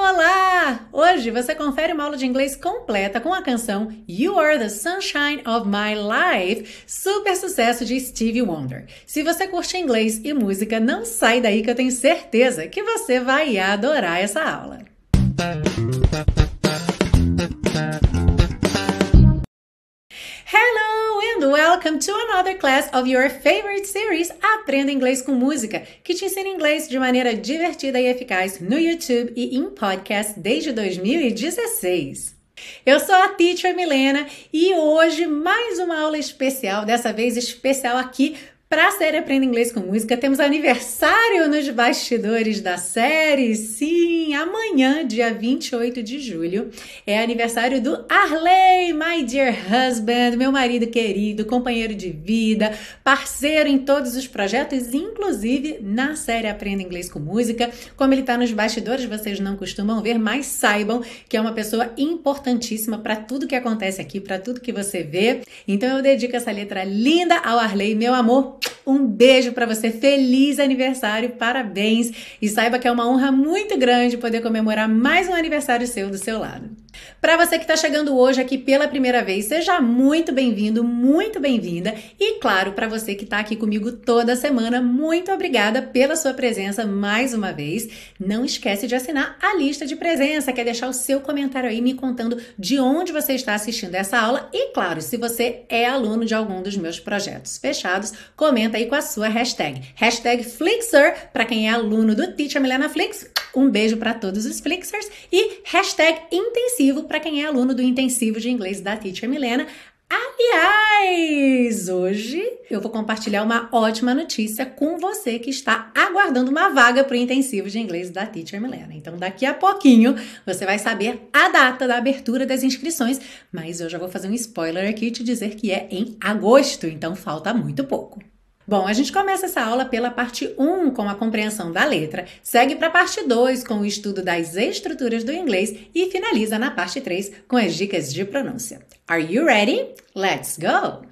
Olá! Hoje você confere uma aula de inglês completa com a canção You Are the Sunshine of My Life, super sucesso de Stevie Wonder. Se você curte inglês e música, não sai daí que eu tenho certeza que você vai adorar essa aula. Welcome to another class of your favorite series Aprenda Inglês com Música, que te ensina inglês de maneira divertida e eficaz no YouTube e em podcast desde 2016. Eu sou a Teacher Milena e hoje mais uma aula especial, dessa vez especial aqui para a série Aprenda Inglês com Música, temos aniversário nos bastidores da série. Sim, amanhã, dia 28 de julho, é aniversário do Arley, my dear husband, meu marido querido, companheiro de vida, parceiro em todos os projetos, inclusive na série Aprenda Inglês com Música. Como ele está nos bastidores, vocês não costumam ver, mas saibam que é uma pessoa importantíssima para tudo que acontece aqui, para tudo que você vê. Então eu dedico essa letra linda ao Arley, meu amor um beijo para você, feliz aniversário, parabéns. E saiba que é uma honra muito grande poder comemorar mais um aniversário seu do seu lado. Para você que está chegando hoje aqui pela primeira vez, seja muito bem-vindo, muito bem-vinda. E claro, para você que está aqui comigo toda semana, muito obrigada pela sua presença mais uma vez. Não esquece de assinar a lista de presença, quer deixar o seu comentário aí me contando de onde você está assistindo essa aula. E claro, se você é aluno de algum dos meus projetos fechados, comenta aí com a sua hashtag. Hashtag Flixer, para quem é aluno do Teacher Milena Flix. Um beijo para todos os Flixers. E hashtag intensivo para quem é aluno do intensivo de inglês da Teacher Milena. Aliás, hoje eu vou compartilhar uma ótima notícia com você que está aguardando uma vaga para o intensivo de inglês da Teacher Milena. Então, daqui a pouquinho você vai saber a data da abertura das inscrições, mas eu já vou fazer um spoiler aqui e te dizer que é em agosto, então falta muito pouco. Bom, a gente começa essa aula pela parte 1 com a compreensão da letra, segue para a parte 2 com o estudo das estruturas do inglês e finaliza na parte 3 com as dicas de pronúncia. Are you ready? Let's go!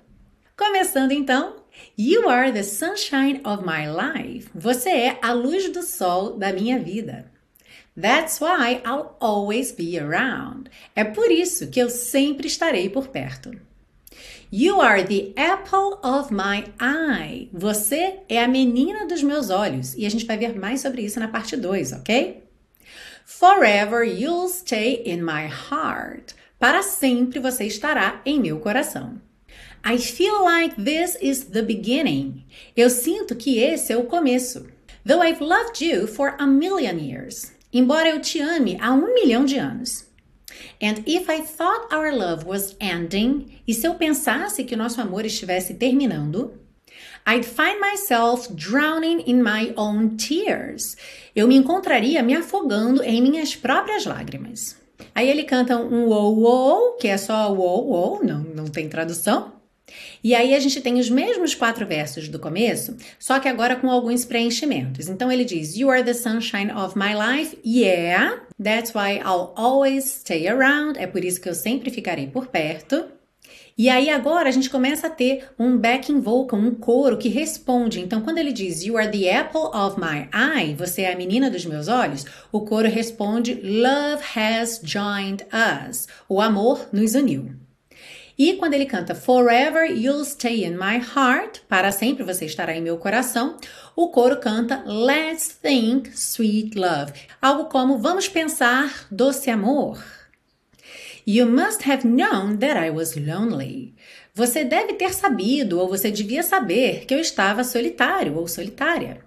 Começando então, You are the sunshine of my life. Você é a luz do sol da minha vida. That's why I'll always be around. É por isso que eu sempre estarei por perto. You are the apple of my eye. Você é a menina dos meus olhos. E a gente vai ver mais sobre isso na parte 2, ok? Forever you'll stay in my heart. Para sempre você estará em meu coração. I feel like this is the beginning. Eu sinto que esse é o começo. Though I've loved you for a million years. Embora eu te ame há um milhão de anos. And if I thought our love was ending, e se eu pensasse que o nosso amor estivesse terminando, I'd find myself drowning in my own tears. Eu me encontraria me afogando em minhas próprias lágrimas. Aí ele canta um wow wow, que é só wow wow, não, não tem tradução. E aí a gente tem os mesmos quatro versos do começo, só que agora com alguns preenchimentos. Então ele diz: You are the sunshine of my life. Yeah, that's why I'll always stay around. É por isso que eu sempre ficarei por perto. E aí agora a gente começa a ter um backing vocal, um coro que responde. Então quando ele diz You are the apple of my eye, você é a menina dos meus olhos, o coro responde Love has joined us. O amor nos uniu. E quando ele canta Forever You'll Stay in My Heart, para sempre você estará em meu coração, o coro canta Let's Think Sweet Love, algo como Vamos pensar doce amor. You must have known that I was lonely. Você deve ter sabido ou você devia saber que eu estava solitário ou solitária.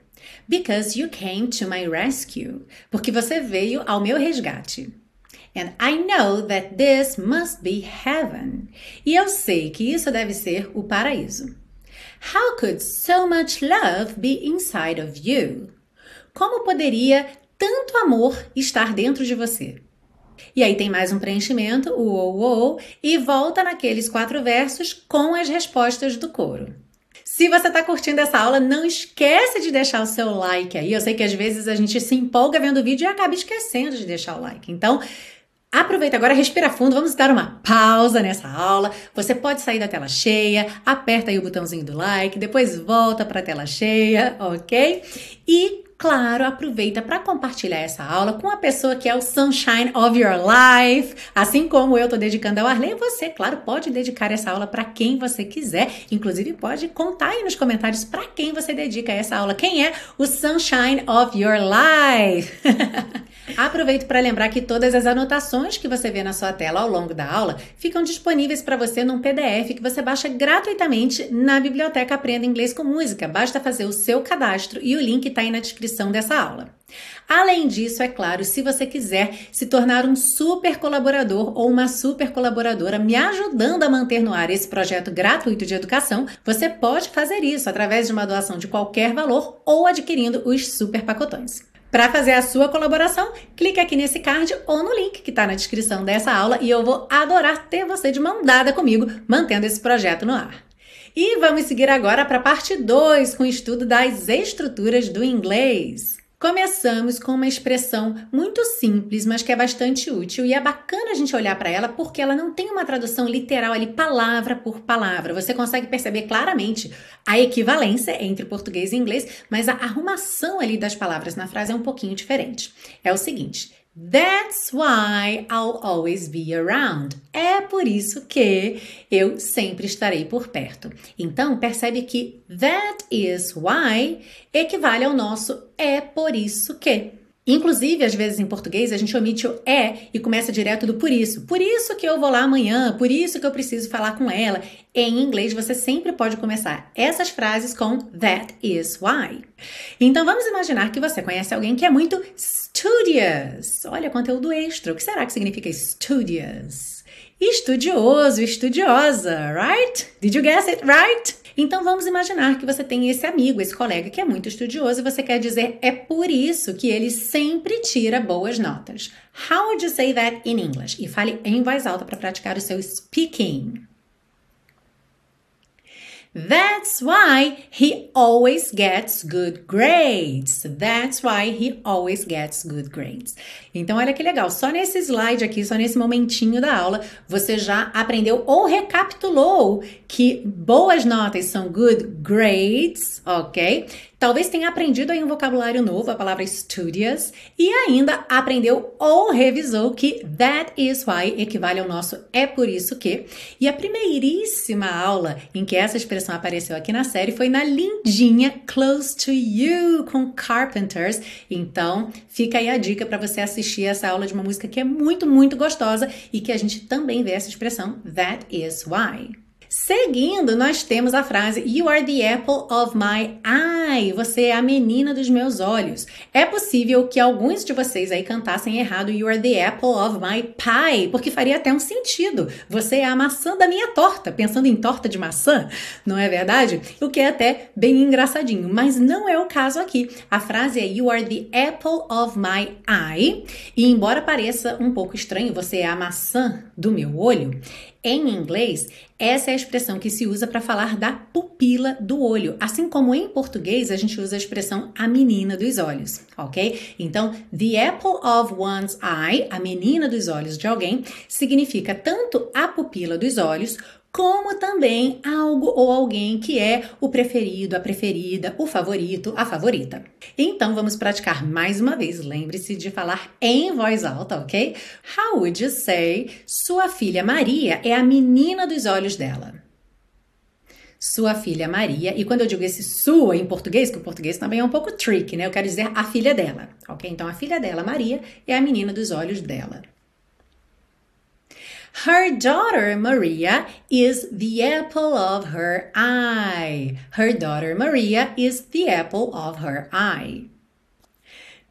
Because you came to my rescue. Porque você veio ao meu resgate. And I know that this must be heaven. E eu sei que isso deve ser o paraíso. How could so much love be inside of you? Como poderia tanto amor estar dentro de você? E aí tem mais um preenchimento, o ou, ou, e volta naqueles quatro versos com as respostas do coro. Se você está curtindo essa aula, não esquece de deixar o seu like aí. Eu sei que às vezes a gente se empolga vendo o vídeo e acaba esquecendo de deixar o like. Então, Aproveita agora, respira fundo, vamos dar uma pausa nessa aula. Você pode sair da tela cheia, aperta aí o botãozinho do like, depois volta para a tela cheia, ok? E claro, aproveita para compartilhar essa aula com a pessoa que é o sunshine of your life. Assim como eu estou dedicando ao Arley, você, claro, pode dedicar essa aula para quem você quiser. Inclusive, pode contar aí nos comentários para quem você dedica essa aula. Quem é o sunshine of your life? Aproveito para lembrar que todas as anotações que você vê na sua tela ao longo da aula ficam disponíveis para você num PDF que você baixa gratuitamente na biblioteca Aprenda Inglês com Música. Basta fazer o seu cadastro e o link está aí na descrição dessa aula. Além disso, é claro, se você quiser se tornar um super colaborador ou uma super colaboradora me ajudando a manter no ar esse projeto gratuito de educação, você pode fazer isso através de uma doação de qualquer valor ou adquirindo os super pacotões. Para fazer a sua colaboração, clique aqui nesse card ou no link que está na descrição dessa aula e eu vou adorar ter você de mão dada comigo, mantendo esse projeto no ar. E vamos seguir agora para a parte 2 com o estudo das estruturas do inglês. Começamos com uma expressão muito simples, mas que é bastante útil e é bacana a gente olhar para ela porque ela não tem uma tradução literal ali palavra por palavra. Você consegue perceber claramente a equivalência entre português e inglês, mas a arrumação ali das palavras na frase é um pouquinho diferente. É o seguinte: That's why I'll always be around. É por isso que eu sempre estarei por perto. Então, percebe que that is why equivale ao nosso é por isso que. Inclusive, às vezes em português, a gente omite o é e começa direto do por isso. Por isso que eu vou lá amanhã, por isso que eu preciso falar com ela. Em inglês, você sempre pode começar essas frases com that is why. Então, vamos imaginar que você conhece alguém que é muito studious. Olha, conteúdo extra. O que será que significa studious? Estudioso, estudiosa, right? Did you guess it right? Então vamos imaginar que você tem esse amigo, esse colega que é muito estudioso e você quer dizer é por isso que ele sempre tira boas notas. How would you say that in English? E fale em voz alta para praticar o seu speaking. That's why he always gets good grades. That's why he always gets good grades. Então, olha que legal. Só nesse slide aqui, só nesse momentinho da aula, você já aprendeu ou recapitulou que boas notas são good grades, ok? Talvez tenha aprendido aí um vocabulário novo, a palavra studious, e ainda aprendeu ou revisou que that is why equivale ao nosso é por isso que. E a primeiríssima aula em que essa expressão apareceu aqui na série foi na lindinha Close to You com Carpenters. Então, fica aí a dica para você assistir essa aula de uma música que é muito, muito gostosa e que a gente também vê essa expressão that is why. Seguindo, nós temos a frase You are the apple of my eye. Você é a menina dos meus olhos. É possível que alguns de vocês aí cantassem errado You are the apple of my pie, porque faria até um sentido. Você é a maçã da minha torta, pensando em torta de maçã, não é verdade? O que é até bem engraçadinho, mas não é o caso aqui. A frase é You are the apple of my eye. E embora pareça um pouco estranho, você é a maçã do meu olho. Em inglês, essa é a expressão que se usa para falar da pupila do olho, assim como em português a gente usa a expressão a menina dos olhos, ok? Então, the apple of one's eye, a menina dos olhos de alguém, significa tanto a pupila dos olhos como também algo ou alguém que é o preferido, a preferida, o favorito, a favorita. Então vamos praticar mais uma vez. Lembre-se de falar em voz alta, ok? How would you say sua filha Maria é a menina dos olhos dela? Sua filha Maria, e quando eu digo esse sua em português, que o português também é um pouco tricky, né? Eu quero dizer a filha dela, ok? Então a filha dela, Maria, é a menina dos olhos dela. Her daughter Maria is the apple of her eye. Her daughter Maria is the apple of her eye.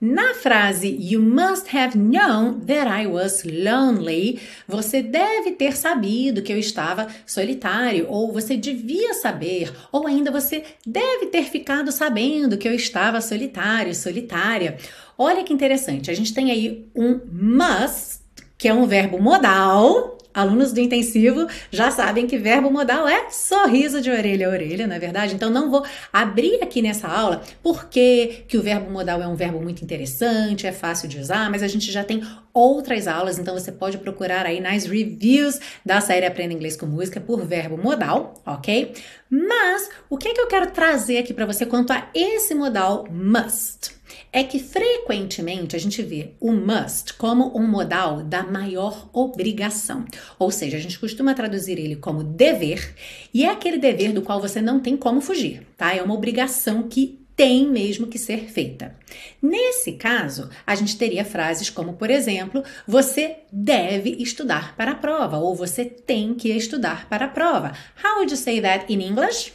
Na frase You must have known that I was lonely, você deve ter sabido que eu estava solitário, ou você devia saber, ou ainda você deve ter ficado sabendo que eu estava solitário, solitária. Olha que interessante, a gente tem aí um must, que é um verbo modal, Alunos do intensivo já sabem que verbo modal é sorriso de orelha a orelha, não é verdade? Então não vou abrir aqui nessa aula porque que o verbo modal é um verbo muito interessante, é fácil de usar, mas a gente já tem outras aulas, então você pode procurar aí nas reviews da série Aprenda Inglês com Música por verbo modal, ok? Mas o que é que eu quero trazer aqui para você quanto a esse modal must? É que frequentemente a gente vê o must como um modal da maior obrigação. Ou seja, a gente costuma traduzir ele como dever, e é aquele dever do qual você não tem como fugir, tá? É uma obrigação que tem mesmo que ser feita. Nesse caso, a gente teria frases como, por exemplo, você deve estudar para a prova ou você tem que estudar para a prova. How would you say that in English?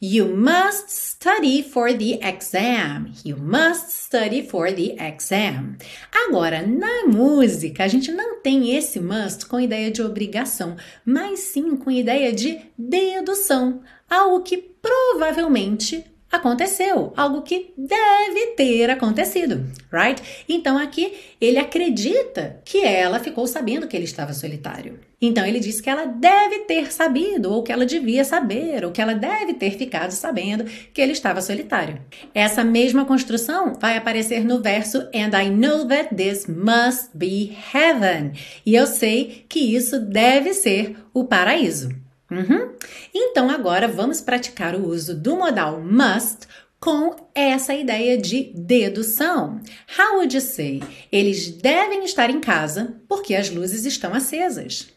You must study for the exam. You must study for the exam. Agora, na música, a gente não tem esse must com ideia de obrigação, mas sim com ideia de dedução, algo que provavelmente aconteceu, algo que deve ter acontecido, right? Então aqui ele acredita que ela ficou sabendo que ele estava solitário. Então ele diz que ela deve ter sabido, ou que ela devia saber, ou que ela deve ter ficado sabendo que ele estava solitário. Essa mesma construção vai aparecer no verso And I know that this must be heaven. E eu sei que isso deve ser o paraíso. Uhum. Então agora vamos praticar o uso do modal must com essa ideia de dedução. How would you say? Eles devem estar em casa porque as luzes estão acesas.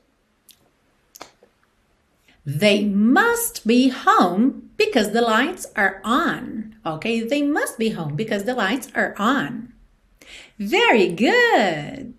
They must be home because the lights are on. Okay, they must be home because the lights are on. Very good.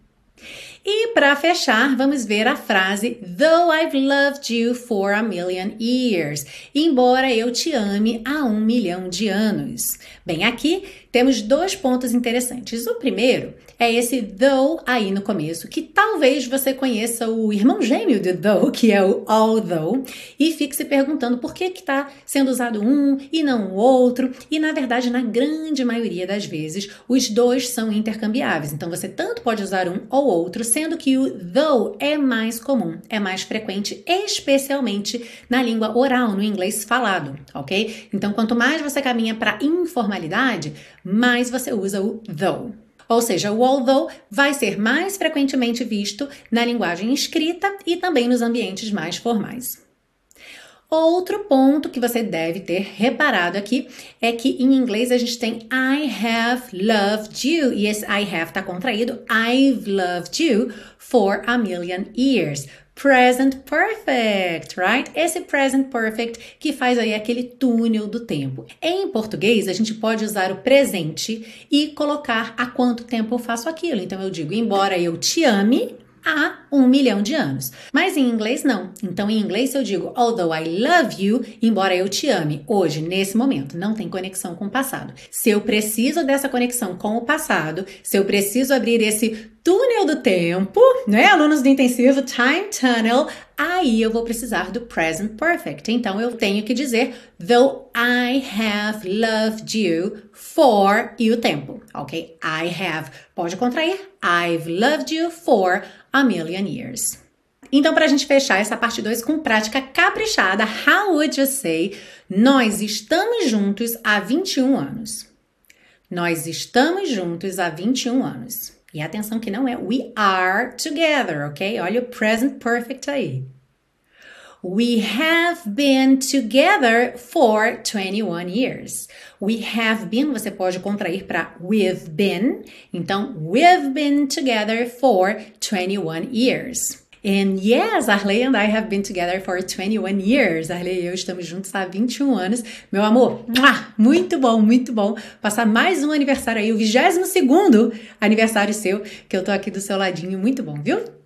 E para fechar, vamos ver a frase Though I've loved you for a million years. Embora eu te ame há um milhão de anos. Bem, aqui temos dois pontos interessantes. O primeiro é esse though aí no começo, que talvez você conheça o irmão gêmeo de though, que é o although, e fique se perguntando por que está sendo usado um e não o outro. E na verdade, na grande maioria das vezes, os dois são intercambiáveis. Então você tanto pode usar um ou outro, sendo que o though é mais comum, é mais frequente, especialmente na língua oral, no inglês falado, ok? Então quanto mais você caminha para informalidade, mais você usa o though. Ou seja, o although vai ser mais frequentemente visto na linguagem escrita e também nos ambientes mais formais. Outro ponto que você deve ter reparado aqui é que em inglês a gente tem I have loved you e esse I have está contraído I've loved you for a million years present perfect, right? Esse present perfect que faz aí aquele túnel do tempo. Em português, a gente pode usar o presente e colocar há quanto tempo eu faço aquilo. Então eu digo, embora eu te ame, há um milhão de anos. Mas em inglês não. Então em inglês eu digo although I love you, embora eu te ame, hoje, nesse momento, não tem conexão com o passado. Se eu preciso dessa conexão com o passado, se eu preciso abrir esse túnel do tempo, né? Alunos do intensivo Time Tunnel, aí eu vou precisar do present perfect. Então eu tenho que dizer though I have loved you for e o tempo, ok? I have pode contrair I've loved you for a million years. Então, para a gente fechar essa parte 2 com prática caprichada, how would you say nós estamos juntos há 21 anos? Nós estamos juntos há 21 anos. E atenção que não é we are together, ok? Olha o present perfect aí. We have been together for 21 years. We have been, você pode contrair para we've been. Então, we've been together for 21 years. And yes, Arley and I have been together for 21 years. Arley e eu estamos juntos há 21 anos. Meu amor, muito bom, muito bom. Passar mais um aniversário aí, o 22 aniversário seu, que eu tô aqui do seu ladinho. Muito bom, viu?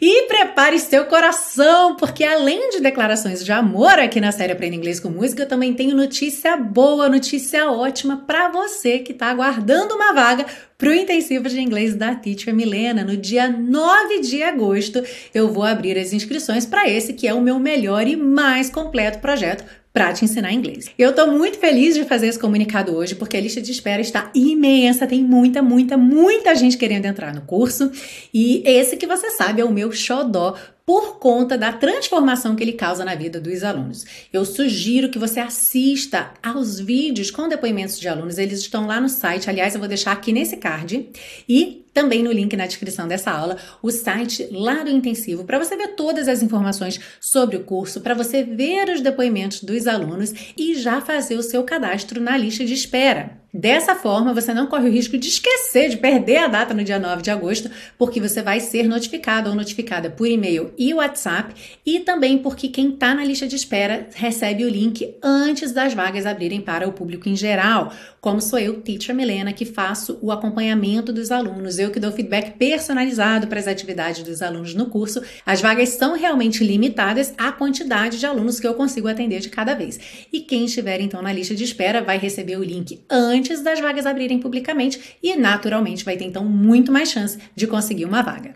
E prepare seu coração, porque além de declarações de amor aqui na série Aprenda Inglês com Música, eu também tenho notícia boa, notícia ótima para você que está aguardando uma vaga para o intensivo de inglês da Teacher Milena. No dia 9 de agosto, eu vou abrir as inscrições para esse que é o meu melhor e mais completo projeto para te ensinar inglês. Eu estou muito feliz de fazer esse comunicado hoje porque a lista de espera está imensa, tem muita, muita, muita gente querendo entrar no curso e esse que você sabe é o meu xodó por conta da transformação que ele causa na vida dos alunos. Eu sugiro que você assista aos vídeos com depoimentos de alunos, eles estão lá no site, aliás, eu vou deixar aqui nesse card, e também no link na descrição dessa aula, o site lá do intensivo, para você ver todas as informações sobre o curso, para você ver os depoimentos dos alunos e já fazer o seu cadastro na lista de espera. Dessa forma, você não corre o risco de esquecer, de perder a data no dia 9 de agosto, porque você vai ser notificado ou notificada por e-mail e WhatsApp, e também porque quem está na lista de espera recebe o link antes das vagas abrirem para o público em geral, como sou eu, Teacher Milena, que faço o acompanhamento dos alunos, eu que dou feedback personalizado para as atividades dos alunos no curso. As vagas são realmente limitadas à quantidade de alunos que eu consigo atender de cada vez. E quem estiver então na lista de espera vai receber o link antes antes das vagas abrirem publicamente e, naturalmente, vai ter então muito mais chance de conseguir uma vaga.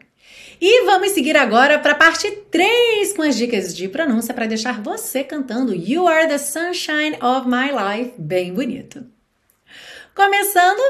E vamos seguir agora para a parte 3 com as dicas de pronúncia para deixar você cantando You Are the Sunshine of My Life bem bonito. Começando,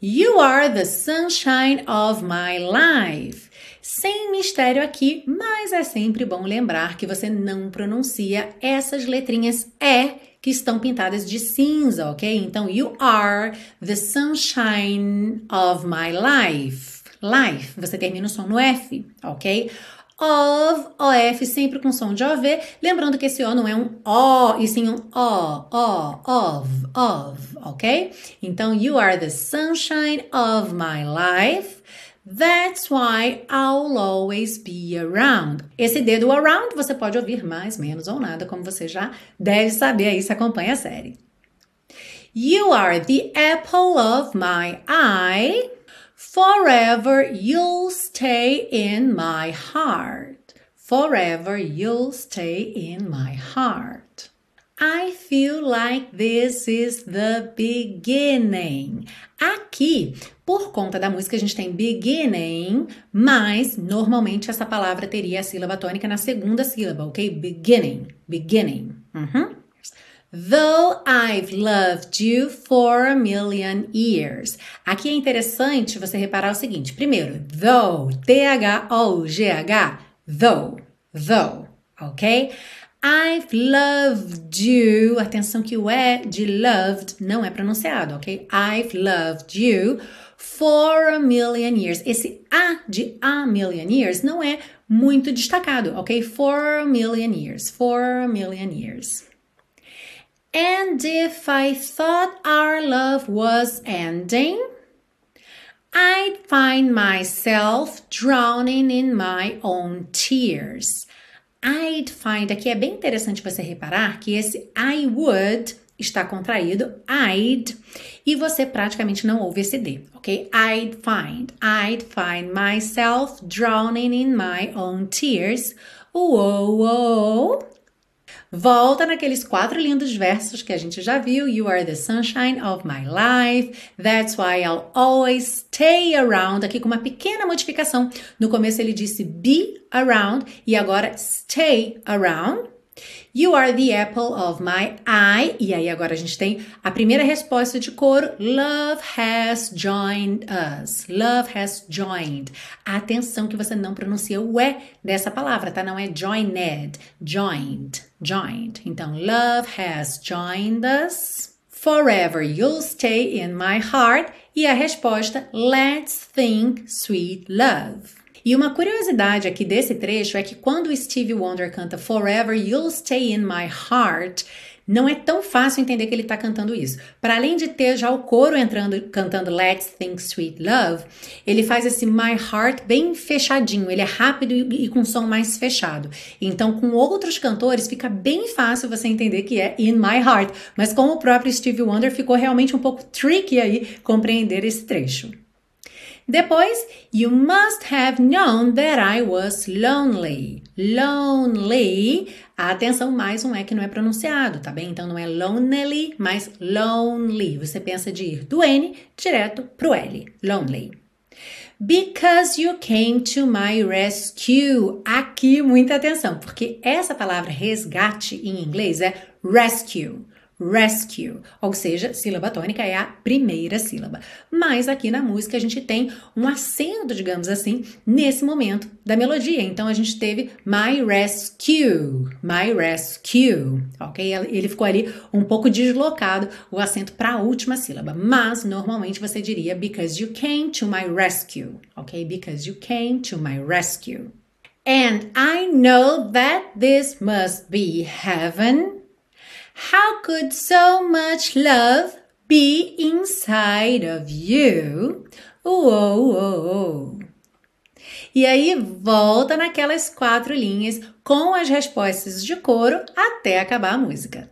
You are the sunshine of my life. Sem mistério aqui, mas é sempre bom lembrar que você não pronuncia essas letrinhas E que estão pintadas de cinza, ok? Então, you are the sunshine of my life. Life, você termina o som no F, ok? Of, OF, sempre com som de OV. Lembrando que esse O não é um O, e sim um O, O, of, of, ok? Então, you are the sunshine of my life. That's why I'll always be around. Esse dedo around você pode ouvir mais, menos ou nada, como você já deve saber aí se acompanha a série. You are the apple of my eye. Forever you'll stay in my heart. Forever you'll stay in my heart. I feel like this is the beginning. Aqui, por conta da música, a gente tem beginning, mas normalmente essa palavra teria a sílaba tônica na segunda sílaba, ok? Beginning, beginning. Uhum. Though I've loved you for a million years. Aqui é interessante você reparar o seguinte: primeiro, though, T-H-O-G-H, though, though, ok? I've loved you. Atenção que o E de loved não é pronunciado, ok? I've loved you for a million years. Esse A de a million years não é muito destacado, ok? For a million years. For a million years. And if I thought our love was ending, I'd find myself drowning in my own tears. I'd find, aqui é bem interessante você reparar que esse I would está contraído, I'd, e você praticamente não ouve esse D, ok? I'd find, I'd find myself drowning in my own tears. Uou, uou. Volta naqueles quatro lindos versos que a gente já viu. You are the sunshine of my life. That's why I'll always stay around. Aqui com uma pequena modificação. No começo ele disse be around e agora stay around. You are the apple of my eye. E aí agora a gente tem a primeira resposta de coro. Love has joined us. Love has joined. Atenção que você não pronuncia o E dessa palavra, tá? Não é joined. Joined. Joined. Então, love has joined us. Forever you'll stay in my heart. E a resposta, let's think sweet love. E uma curiosidade aqui desse trecho é que quando Stevie Wonder canta Forever You'll Stay in My Heart, não é tão fácil entender que ele está cantando isso. Para além de ter já o coro entrando cantando Let's Think Sweet Love, ele faz esse My Heart bem fechadinho, ele é rápido e, e com som mais fechado. Então, com outros cantores, fica bem fácil você entender que é In My Heart, mas com o próprio Stevie Wonder ficou realmente um pouco tricky aí compreender esse trecho. Depois, you must have known that I was lonely. Lonely. Atenção, mais um é que não é pronunciado, tá bem? Então não é lonely, mas lonely. Você pensa de ir do N direto pro L. Lonely. Because you came to my rescue. Aqui, muita atenção, porque essa palavra resgate em inglês é rescue. Rescue, ou seja, sílaba tônica é a primeira sílaba. Mas aqui na música a gente tem um acento, digamos assim, nesse momento da melodia. Então a gente teve my rescue, my rescue, ok? Ele ficou ali um pouco deslocado o acento para a última sílaba, mas normalmente você diria because you came to my rescue, ok? Because you came to my rescue. And I know that this must be heaven. How could so much love be inside of you? Uou, uou. E aí volta naquelas quatro linhas com as respostas de coro até acabar a música.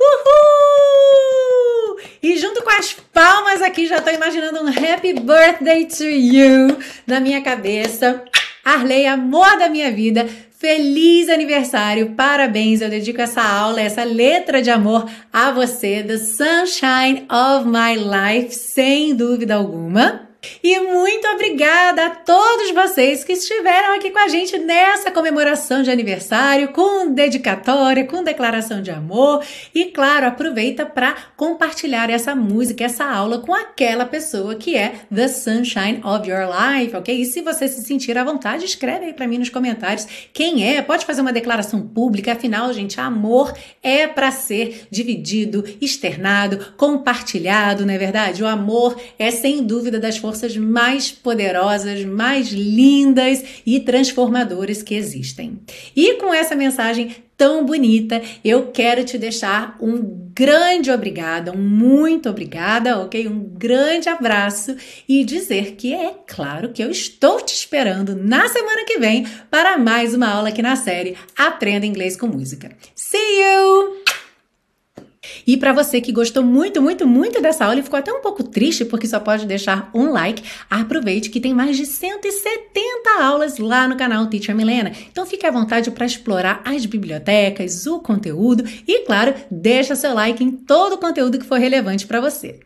Uhul! E junto com as palmas aqui, já estou imaginando um Happy Birthday to You na minha cabeça. Arley, amor da minha vida, feliz aniversário, parabéns. Eu dedico essa aula, essa letra de amor a você, The Sunshine of My Life, sem dúvida alguma. E muito obrigada a todos vocês que estiveram aqui com a gente nessa comemoração de aniversário, com dedicatória, com declaração de amor. E claro, aproveita para compartilhar essa música, essa aula com aquela pessoa que é The Sunshine of Your Life, ok? E se você se sentir à vontade, escreve aí para mim nos comentários quem é. Pode fazer uma declaração pública, afinal, gente, amor é para ser dividido, externado, compartilhado, não é verdade? O amor é sem dúvida das forças forças mais poderosas, mais lindas e transformadoras que existem. E com essa mensagem tão bonita, eu quero te deixar um grande obrigada, um muito obrigada, ok? Um grande abraço e dizer que é claro que eu estou te esperando na semana que vem para mais uma aula aqui na série Aprenda Inglês com Música. See you! E para você que gostou muito, muito, muito dessa aula e ficou até um pouco triste porque só pode deixar um like, aproveite que tem mais de 170 aulas lá no canal Teacher Milena. Então fique à vontade para explorar as bibliotecas, o conteúdo e, claro, deixa seu like em todo o conteúdo que for relevante para você.